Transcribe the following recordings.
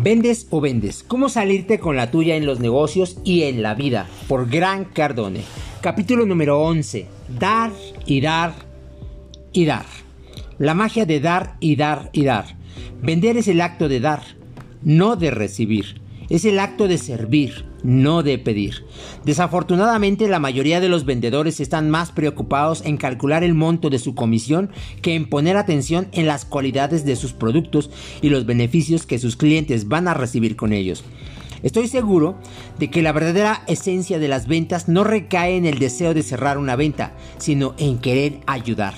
¿Vendes o vendes? ¿Cómo salirte con la tuya en los negocios y en la vida? Por Gran Cardone. Capítulo número 11. Dar y dar y dar. La magia de dar y dar y dar. Vender es el acto de dar, no de recibir. Es el acto de servir, no de pedir. Desafortunadamente la mayoría de los vendedores están más preocupados en calcular el monto de su comisión que en poner atención en las cualidades de sus productos y los beneficios que sus clientes van a recibir con ellos. Estoy seguro de que la verdadera esencia de las ventas no recae en el deseo de cerrar una venta, sino en querer ayudar.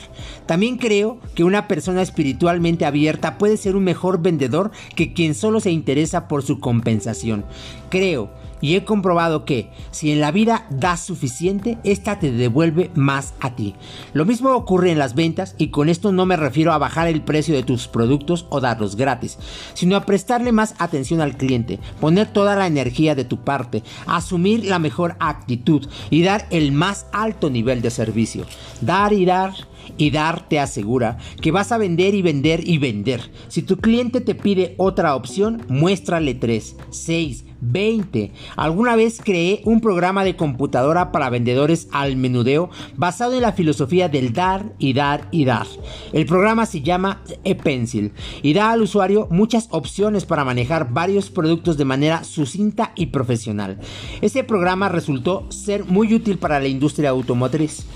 También creo que una persona espiritualmente abierta puede ser un mejor vendedor que quien solo se interesa por su compensación. Creo y he comprobado que si en la vida das suficiente, esta te devuelve más a ti. Lo mismo ocurre en las ventas y con esto no me refiero a bajar el precio de tus productos o darlos gratis, sino a prestarle más atención al cliente, poner toda la energía de tu parte, asumir la mejor actitud y dar el más alto nivel de servicio. Dar y dar y dar te asegura que vas a vender y vender y vender. Si tu cliente te pide otra opción, muéstrale 3, 6, 20. Alguna vez creé un programa de computadora para vendedores al menudeo basado en la filosofía del dar y dar y dar. El programa se llama ePencil y da al usuario muchas opciones para manejar varios productos de manera sucinta y profesional. Ese programa resultó ser muy útil para la industria automotriz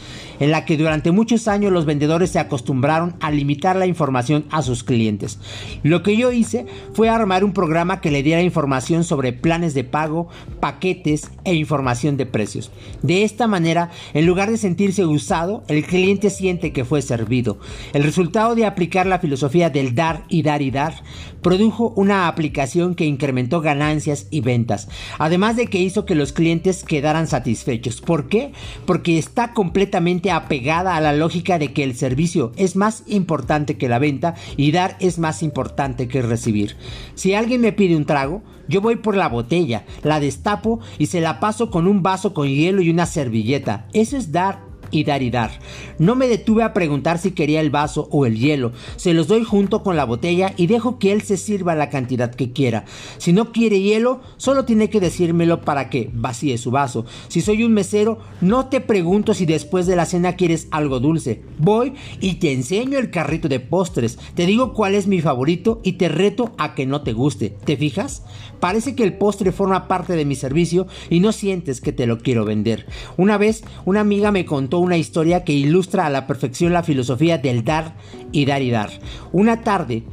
en la que durante muchos años los vendedores se acostumbraron a limitar la información a sus clientes. Lo que yo hice fue armar un programa que le diera información sobre planes de pago, paquetes e información de precios. De esta manera, en lugar de sentirse usado, el cliente siente que fue servido. El resultado de aplicar la filosofía del dar y dar y dar produjo una aplicación que incrementó ganancias y ventas, además de que hizo que los clientes quedaran satisfechos. ¿Por qué? Porque está completamente apegada a la lógica de que el servicio es más importante que la venta y dar es más importante que recibir. Si alguien me pide un trago, yo voy por la botella, la destapo y se la paso con un vaso con hielo y una servilleta. Eso es dar y dar y dar. No me detuve a preguntar si quería el vaso o el hielo. Se los doy junto con la botella y dejo que él se sirva la cantidad que quiera. Si no quiere hielo, solo tiene que decírmelo para que vacíe su vaso. Si soy un mesero, no te pregunto si después de la cena quieres algo dulce. Voy y te enseño el carrito de postres. Te digo cuál es mi favorito y te reto a que no te guste. ¿Te fijas? Parece que el postre forma parte de mi servicio y no sientes que te lo quiero vender. Una vez, una amiga me contó una historia que ilustra a la perfección la filosofía del dar y dar y dar. Una tarde,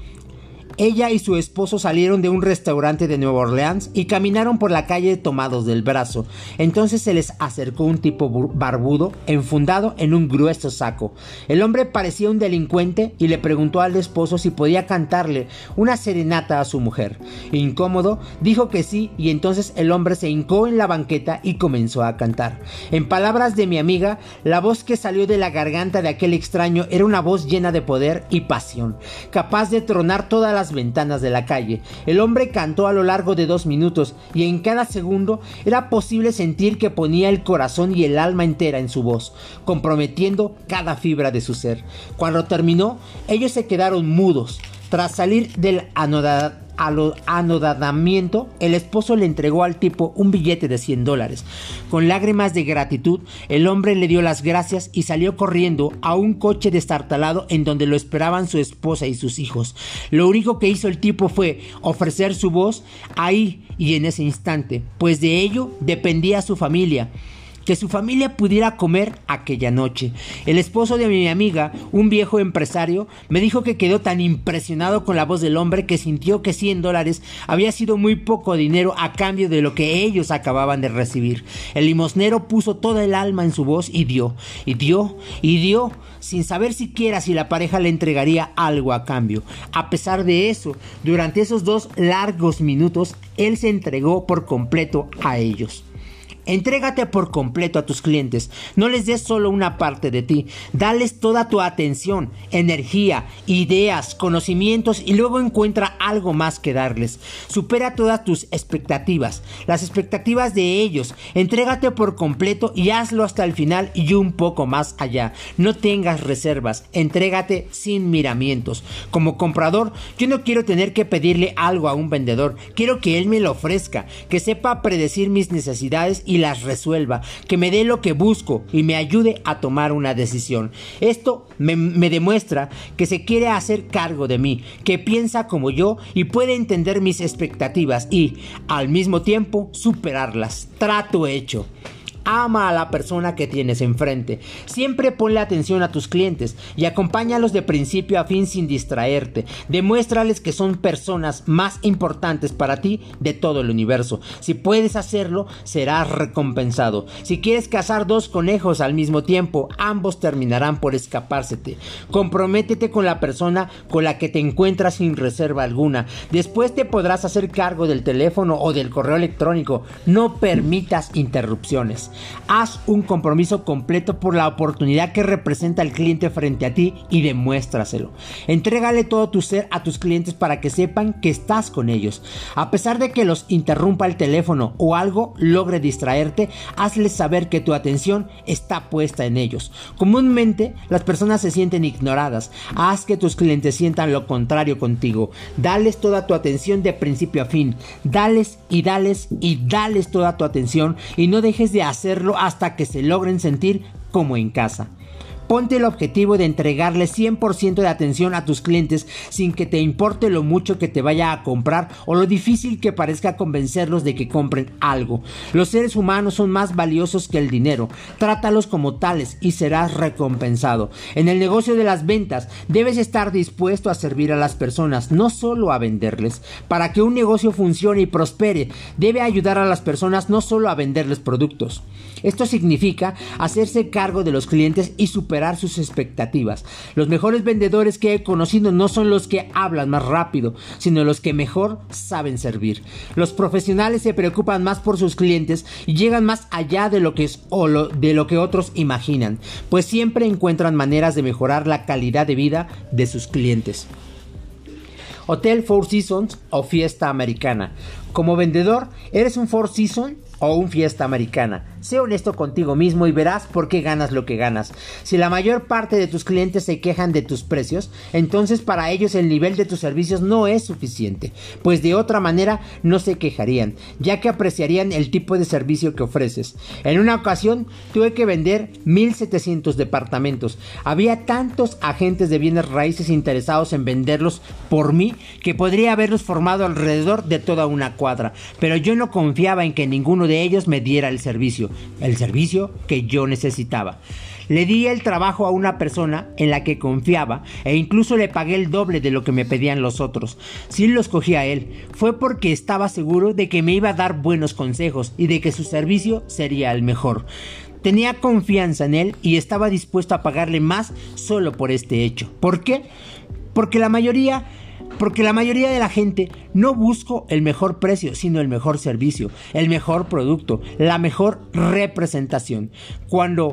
ella y su esposo salieron de un restaurante de Nueva Orleans y caminaron por la calle tomados del brazo. Entonces se les acercó un tipo barbudo, enfundado en un grueso saco. El hombre parecía un delincuente y le preguntó al esposo si podía cantarle una serenata a su mujer. Incómodo, dijo que sí y entonces el hombre se hincó en la banqueta y comenzó a cantar. En palabras de mi amiga, la voz que salió de la garganta de aquel extraño era una voz llena de poder y pasión, capaz de tronar todas las ventanas de la calle. El hombre cantó a lo largo de dos minutos y en cada segundo era posible sentir que ponía el corazón y el alma entera en su voz, comprometiendo cada fibra de su ser. Cuando terminó, ellos se quedaron mudos. Tras salir del anodamiento, el esposo le entregó al tipo un billete de 100 dólares. Con lágrimas de gratitud, el hombre le dio las gracias y salió corriendo a un coche destartalado en donde lo esperaban su esposa y sus hijos. Lo único que hizo el tipo fue ofrecer su voz ahí y en ese instante, pues de ello dependía su familia que su familia pudiera comer aquella noche. El esposo de mi amiga, un viejo empresario, me dijo que quedó tan impresionado con la voz del hombre que sintió que 100 dólares había sido muy poco dinero a cambio de lo que ellos acababan de recibir. El limosnero puso toda el alma en su voz y dio, y dio, y dio, sin saber siquiera si la pareja le entregaría algo a cambio. A pesar de eso, durante esos dos largos minutos, él se entregó por completo a ellos. Entrégate por completo a tus clientes. No les des solo una parte de ti. Dales toda tu atención, energía, ideas, conocimientos y luego encuentra algo más que darles. Supera todas tus expectativas, las expectativas de ellos. Entrégate por completo y hazlo hasta el final y un poco más allá. No tengas reservas. Entrégate sin miramientos. Como comprador, yo no quiero tener que pedirle algo a un vendedor. Quiero que él me lo ofrezca, que sepa predecir mis necesidades y las resuelva, que me dé lo que busco y me ayude a tomar una decisión. Esto me demuestra que se quiere hacer cargo de mí, que piensa como yo y puede entender mis expectativas y, al mismo tiempo, superarlas. Trato hecho. Ama a la persona que tienes enfrente. Siempre ponle atención a tus clientes y acompáñalos de principio a fin sin distraerte. Demuéstrales que son personas más importantes para ti de todo el universo. Si puedes hacerlo, serás recompensado. Si quieres cazar dos conejos al mismo tiempo, ambos terminarán por escapársete. Comprométete con la persona con la que te encuentras sin reserva alguna. Después te podrás hacer cargo del teléfono o del correo electrónico. No permitas interrupciones. Haz un compromiso completo por la oportunidad que representa el cliente frente a ti y demuéstraselo. Entrégale todo tu ser a tus clientes para que sepan que estás con ellos. A pesar de que los interrumpa el teléfono o algo logre distraerte, hazles saber que tu atención está puesta en ellos. Comúnmente las personas se sienten ignoradas. Haz que tus clientes sientan lo contrario contigo. Dales toda tu atención de principio a fin. Dales y dales y dales toda tu atención y no dejes de hacer hacerlo hasta que se logren sentir como en casa. Ponte el objetivo de entregarle 100% de atención a tus clientes sin que te importe lo mucho que te vaya a comprar o lo difícil que parezca convencerlos de que compren algo. Los seres humanos son más valiosos que el dinero. Trátalos como tales y serás recompensado. En el negocio de las ventas debes estar dispuesto a servir a las personas, no solo a venderles. Para que un negocio funcione y prospere, debe ayudar a las personas no solo a venderles productos. Esto significa hacerse cargo de los clientes y superar sus expectativas. Los mejores vendedores que he conocido no son los que hablan más rápido, sino los que mejor saben servir. Los profesionales se preocupan más por sus clientes y llegan más allá de lo que es o de lo que otros imaginan, pues siempre encuentran maneras de mejorar la calidad de vida de sus clientes. Hotel Four Seasons o fiesta americana. Como vendedor, ¿eres un Four Seasons o un fiesta americana? Sé honesto contigo mismo y verás por qué ganas lo que ganas. Si la mayor parte de tus clientes se quejan de tus precios, entonces para ellos el nivel de tus servicios no es suficiente, pues de otra manera no se quejarían, ya que apreciarían el tipo de servicio que ofreces. En una ocasión tuve que vender 1700 departamentos. Había tantos agentes de bienes raíces interesados en venderlos por mí que podría haberlos formado alrededor de toda una cuadra, pero yo no confiaba en que ninguno de ellos me diera el servicio el servicio que yo necesitaba. Le di el trabajo a una persona en la que confiaba e incluso le pagué el doble de lo que me pedían los otros. Si lo escogí a él, fue porque estaba seguro de que me iba a dar buenos consejos y de que su servicio sería el mejor. Tenía confianza en él y estaba dispuesto a pagarle más solo por este hecho. ¿Por qué? Porque la mayoría porque la mayoría de la gente no busco el mejor precio, sino el mejor servicio, el mejor producto, la mejor representación. Cuando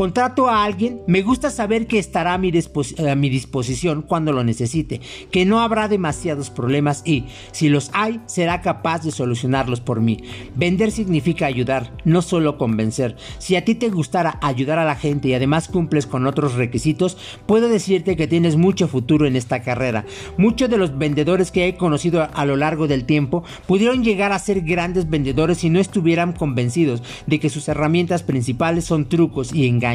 contrato a alguien, me gusta saber que estará a mi, disposición cuando lo necesite, que no habrá demasiados problemas y, si los hay, será capaz de solucionarlos por mí. Vender significa ayudar, no solo convencer. Si a ti te gustara ayudar a la gente y además cumples con otros requisitos, puedo decirte que tienes mucho futuro en esta carrera. Muchos de los vendedores que he conocido a lo largo del tiempo pudieron llegar a ser grandes vendedores si no estuvieran convencidos de que sus herramientas principales son trucos y engaños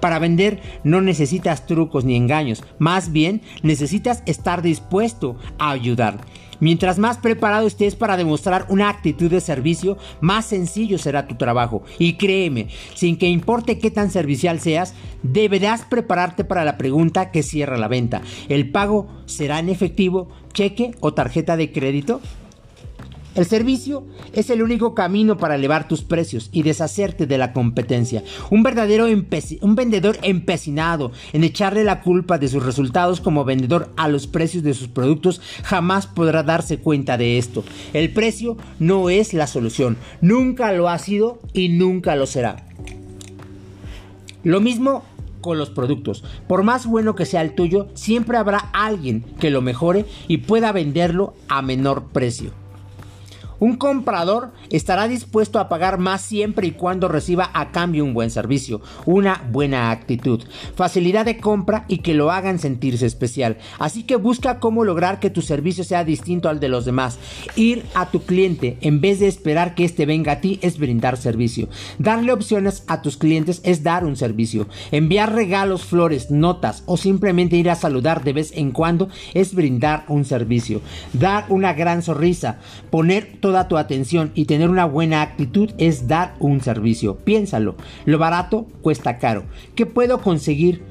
para vender no necesitas trucos ni engaños, más bien necesitas estar dispuesto a ayudar. Mientras más preparado estés para demostrar una actitud de servicio, más sencillo será tu trabajo. Y créeme, sin que importe qué tan servicial seas, deberás prepararte para la pregunta que cierra la venta. ¿El pago será en efectivo, cheque o tarjeta de crédito? El servicio es el único camino para elevar tus precios y deshacerte de la competencia. Un verdadero un vendedor empecinado en echarle la culpa de sus resultados como vendedor a los precios de sus productos jamás podrá darse cuenta de esto. El precio no es la solución, nunca lo ha sido y nunca lo será. Lo mismo con los productos. Por más bueno que sea el tuyo, siempre habrá alguien que lo mejore y pueda venderlo a menor precio. Un comprador estará dispuesto a pagar más siempre y cuando reciba a cambio un buen servicio, una buena actitud, facilidad de compra y que lo hagan sentirse especial. Así que busca cómo lograr que tu servicio sea distinto al de los demás. Ir a tu cliente en vez de esperar que éste venga a ti es brindar servicio. Darle opciones a tus clientes es dar un servicio. Enviar regalos, flores, notas o simplemente ir a saludar de vez en cuando es brindar un servicio. Dar una gran sonrisa, poner toda tu atención y tener una buena actitud es dar un servicio. Piénsalo, lo barato cuesta caro. ¿Qué puedo conseguir?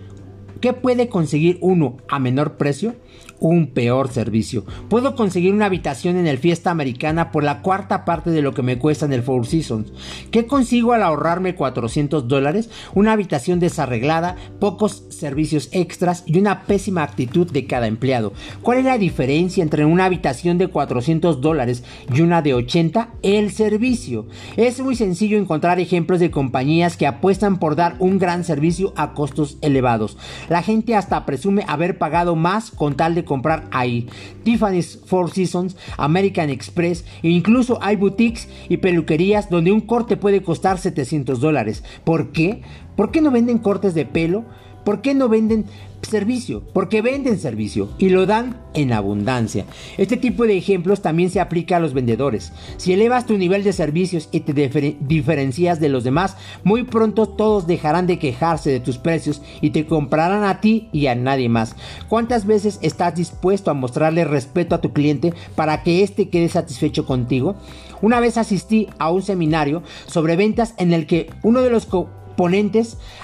¿Qué puede conseguir uno a menor precio? Un peor servicio. Puedo conseguir una habitación en el Fiesta Americana por la cuarta parte de lo que me cuesta en el Four Seasons. ¿Qué consigo al ahorrarme 400 dólares? Una habitación desarreglada, pocos servicios extras y una pésima actitud de cada empleado. ¿Cuál es la diferencia entre una habitación de 400 dólares y una de 80? El servicio. Es muy sencillo encontrar ejemplos de compañías que apuestan por dar un gran servicio a costos elevados. La gente hasta presume haber pagado más con tal de comprar ahí. Tiffany's Four Seasons, American Express e incluso hay boutiques y peluquerías donde un corte puede costar 700 dólares. ¿Por qué? ¿Por qué no venden cortes de pelo? ¿Por qué no venden servicio? Porque venden servicio y lo dan en abundancia. Este tipo de ejemplos también se aplica a los vendedores. Si elevas tu nivel de servicios y te diferencias de los demás, muy pronto todos dejarán de quejarse de tus precios y te comprarán a ti y a nadie más. ¿Cuántas veces estás dispuesto a mostrarle respeto a tu cliente para que éste quede satisfecho contigo? Una vez asistí a un seminario sobre ventas en el que uno de los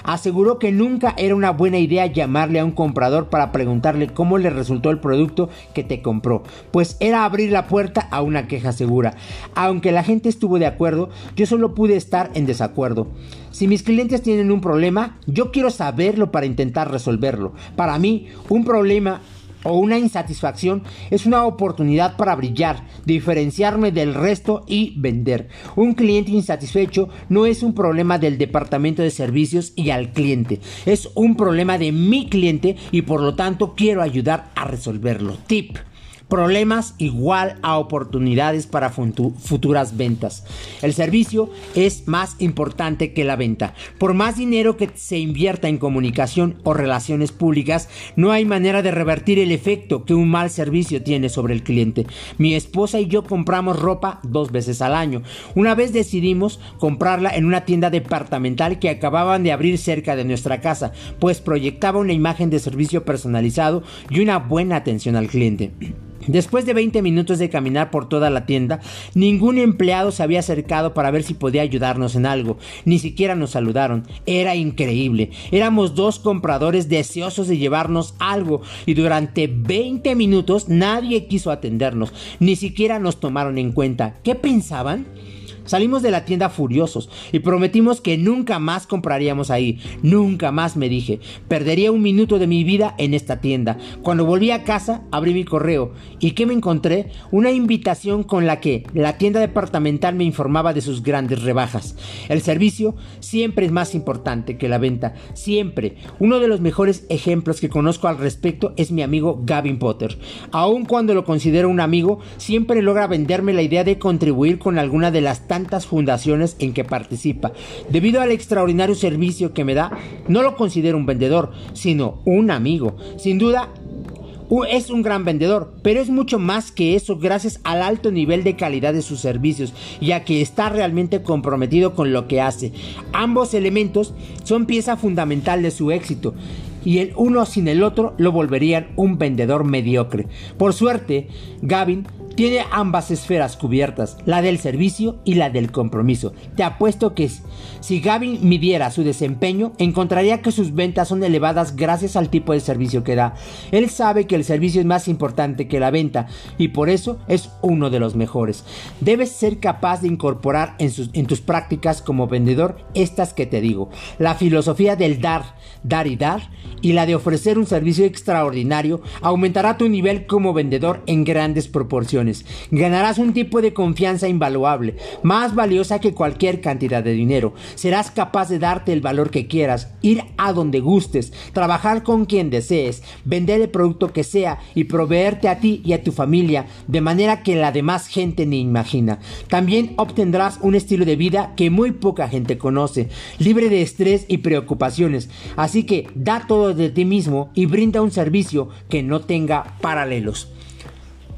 aseguró que nunca era una buena idea llamarle a un comprador para preguntarle cómo le resultó el producto que te compró, pues era abrir la puerta a una queja segura. Aunque la gente estuvo de acuerdo, yo solo pude estar en desacuerdo. Si mis clientes tienen un problema, yo quiero saberlo para intentar resolverlo. Para mí, un problema o una insatisfacción es una oportunidad para brillar, diferenciarme del resto y vender. Un cliente insatisfecho no es un problema del departamento de servicios y al cliente, es un problema de mi cliente y por lo tanto quiero ayudar a resolverlo. Tip. Problemas igual a oportunidades para futuras ventas. El servicio es más importante que la venta. Por más dinero que se invierta en comunicación o relaciones públicas, no hay manera de revertir el efecto que un mal servicio tiene sobre el cliente. Mi esposa y yo compramos ropa dos veces al año. Una vez decidimos comprarla en una tienda departamental que acababan de abrir cerca de nuestra casa, pues proyectaba una imagen de servicio personalizado y una buena atención al cliente. Después de 20 minutos de caminar por toda la tienda, ningún empleado se había acercado para ver si podía ayudarnos en algo. Ni siquiera nos saludaron. Era increíble. Éramos dos compradores deseosos de llevarnos algo y durante 20 minutos nadie quiso atendernos. Ni siquiera nos tomaron en cuenta. ¿Qué pensaban? Salimos de la tienda furiosos y prometimos que nunca más compraríamos ahí. Nunca más me dije. Perdería un minuto de mi vida en esta tienda. Cuando volví a casa, abrí mi correo y ¿qué me encontré? Una invitación con la que la tienda departamental me informaba de sus grandes rebajas. El servicio siempre es más importante que la venta. Siempre. Uno de los mejores ejemplos que conozco al respecto es mi amigo Gavin Potter. Aun cuando lo considero un amigo, siempre logra venderme la idea de contribuir con alguna de las tantas fundaciones en que participa. Debido al extraordinario servicio que me da, no lo considero un vendedor, sino un amigo. Sin duda, es un gran vendedor, pero es mucho más que eso gracias al alto nivel de calidad de sus servicios, ya que está realmente comprometido con lo que hace. Ambos elementos son pieza fundamental de su éxito y el uno sin el otro lo volverían un vendedor mediocre. Por suerte, Gavin tiene ambas esferas cubiertas, la del servicio y la del compromiso. Te apuesto que si Gavin midiera su desempeño, encontraría que sus ventas son elevadas gracias al tipo de servicio que da. Él sabe que el servicio es más importante que la venta y por eso es uno de los mejores. Debes ser capaz de incorporar en, en tus prácticas como vendedor estas que te digo. La filosofía del dar, dar y dar y la de ofrecer un servicio extraordinario aumentará tu nivel como vendedor en grandes proporciones. Ganarás un tipo de confianza invaluable, más valiosa que cualquier cantidad de dinero. Serás capaz de darte el valor que quieras, ir a donde gustes, trabajar con quien desees, vender el producto que sea y proveerte a ti y a tu familia de manera que la demás gente ni imagina. También obtendrás un estilo de vida que muy poca gente conoce, libre de estrés y preocupaciones. Así que da todo de ti mismo y brinda un servicio que no tenga paralelos.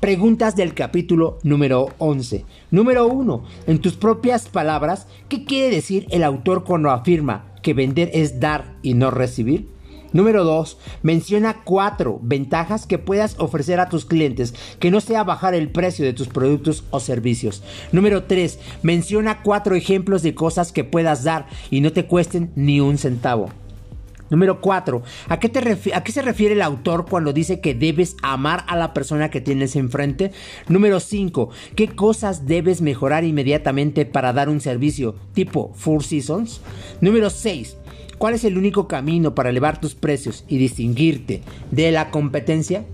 Preguntas del capítulo número 11. Número 1. En tus propias palabras, ¿qué quiere decir el autor cuando afirma que vender es dar y no recibir? Número 2. Menciona cuatro ventajas que puedas ofrecer a tus clientes que no sea bajar el precio de tus productos o servicios. Número 3. Menciona cuatro ejemplos de cosas que puedas dar y no te cuesten ni un centavo. Número 4. ¿A qué, ¿A qué se refiere el autor cuando dice que debes amar a la persona que tienes enfrente? Número 5. ¿Qué cosas debes mejorar inmediatamente para dar un servicio tipo Four Seasons? Número 6. ¿Cuál es el único camino para elevar tus precios y distinguirte de la competencia?